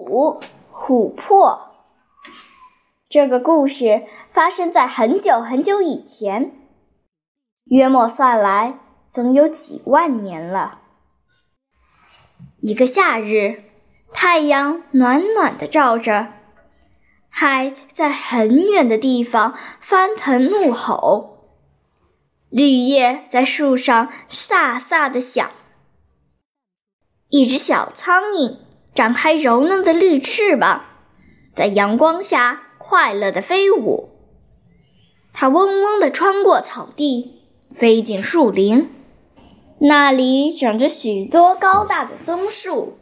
五琥珀。这个故事发生在很久很久以前，约莫算来总有几万年了。一个夏日，太阳暖暖的照着，海在很远的地方翻腾怒吼，绿叶在树上飒飒的响。一只小苍蝇。展开柔嫩的绿翅膀，在阳光下快乐地飞舞。它嗡嗡地穿过草地，飞进树林。那里长着许多高大的松树，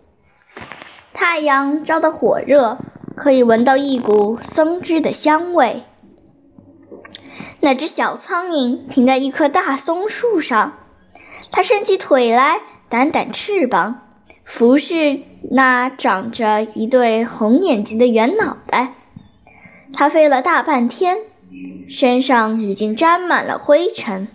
太阳照得火热，可以闻到一股松枝的香味。那只小苍蝇停在一棵大松树上，它伸起腿来，掸掸翅膀。服侍那长着一对红眼睛的圆脑袋，它飞了大半天，身上已经沾满了灰尘。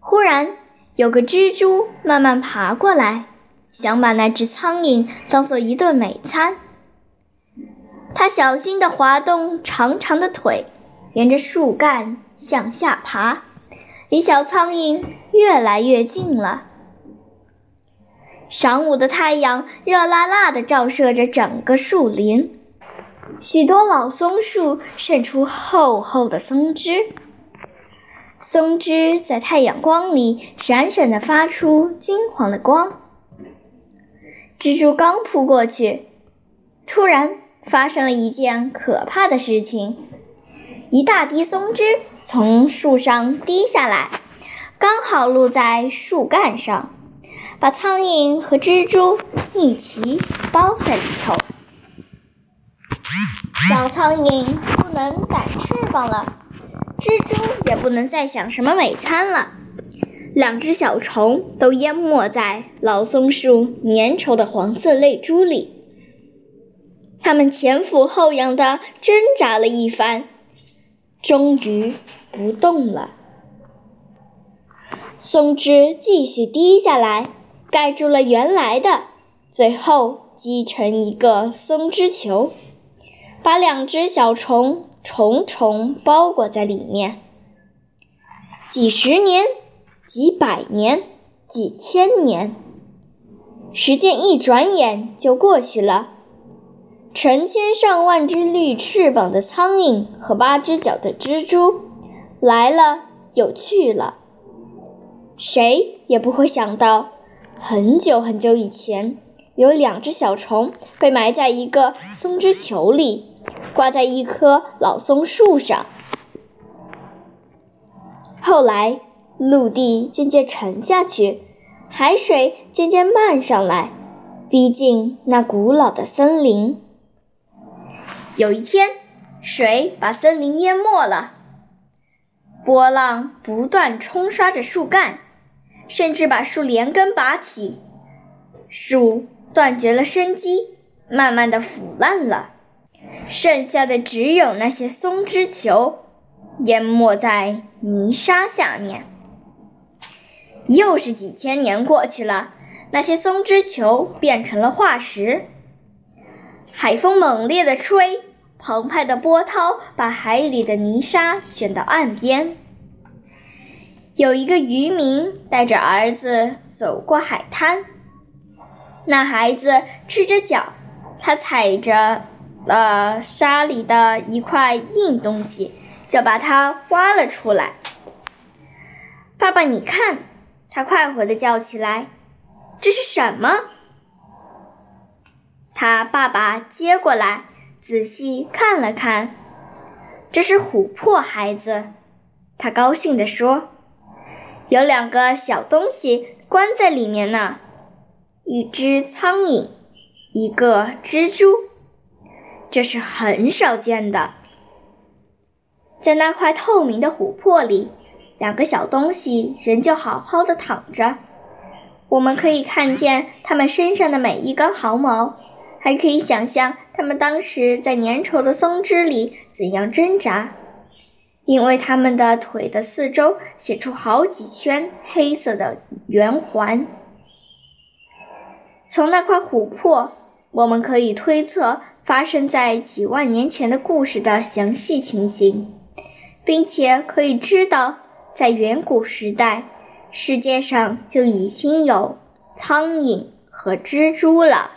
忽然，有个蜘蛛慢慢爬过来，想把那只苍蝇当做一顿美餐。它小心地滑动长长的腿，沿着树干向下爬，离小苍蝇越来越近了。晌午的太阳热辣辣地照射着整个树林，许多老松树渗出厚厚的松枝，松枝在太阳光里闪闪地发出金黄的光。蜘蛛刚扑过去，突然发生了一件可怕的事情：一大滴松枝从树上滴下来，刚好落在树干上。把苍蝇和蜘蛛一起包在里头。小苍蝇不能掸翅膀了，蜘蛛也不能再想什么美餐了。两只小虫都淹没在老松树粘稠的黄色泪珠里。它们前俯后仰地挣扎了一番，终于不动了。松枝继续滴下来。盖住了原来的，最后积成一个松枝球，把两只小虫重重包裹在里面。几十年、几百年、几千年，时间一转眼就过去了。成千上万只绿翅膀的苍蝇和八只脚的蜘蛛来了又去了，谁也不会想到。很久很久以前，有两只小虫被埋在一个松枝球里，挂在一棵老松树上。后来，陆地渐渐沉下去，海水渐渐漫上来，逼近那古老的森林。有一天，水把森林淹没了，波浪不断冲刷着树干。甚至把树连根拔起，树断绝了生机，慢慢的腐烂了，剩下的只有那些松枝球，淹没在泥沙下面。又是几千年过去了，那些松枝球变成了化石。海风猛烈的吹，澎湃的波涛把海里的泥沙卷到岸边。有一个渔民带着儿子走过海滩，那孩子赤着脚，他踩着了沙里的一块硬东西，就把它挖了出来。爸爸，你看，他快活的叫起来：“这是什么？”他爸爸接过来，仔细看了看，这是琥珀，孩子。他高兴地说。有两个小东西关在里面呢，一只苍蝇，一个蜘蛛，这是很少见的。在那块透明的琥珀里，两个小东西仍旧好好的躺着。我们可以看见它们身上的每一根毫毛，还可以想象它们当时在粘稠的松枝里怎样挣扎。因为它们的腿的四周写出好几圈黑色的圆环。从那块琥珀，我们可以推测发生在几万年前的故事的详细情形，并且可以知道，在远古时代，世界上就已经有苍蝇和蜘蛛了。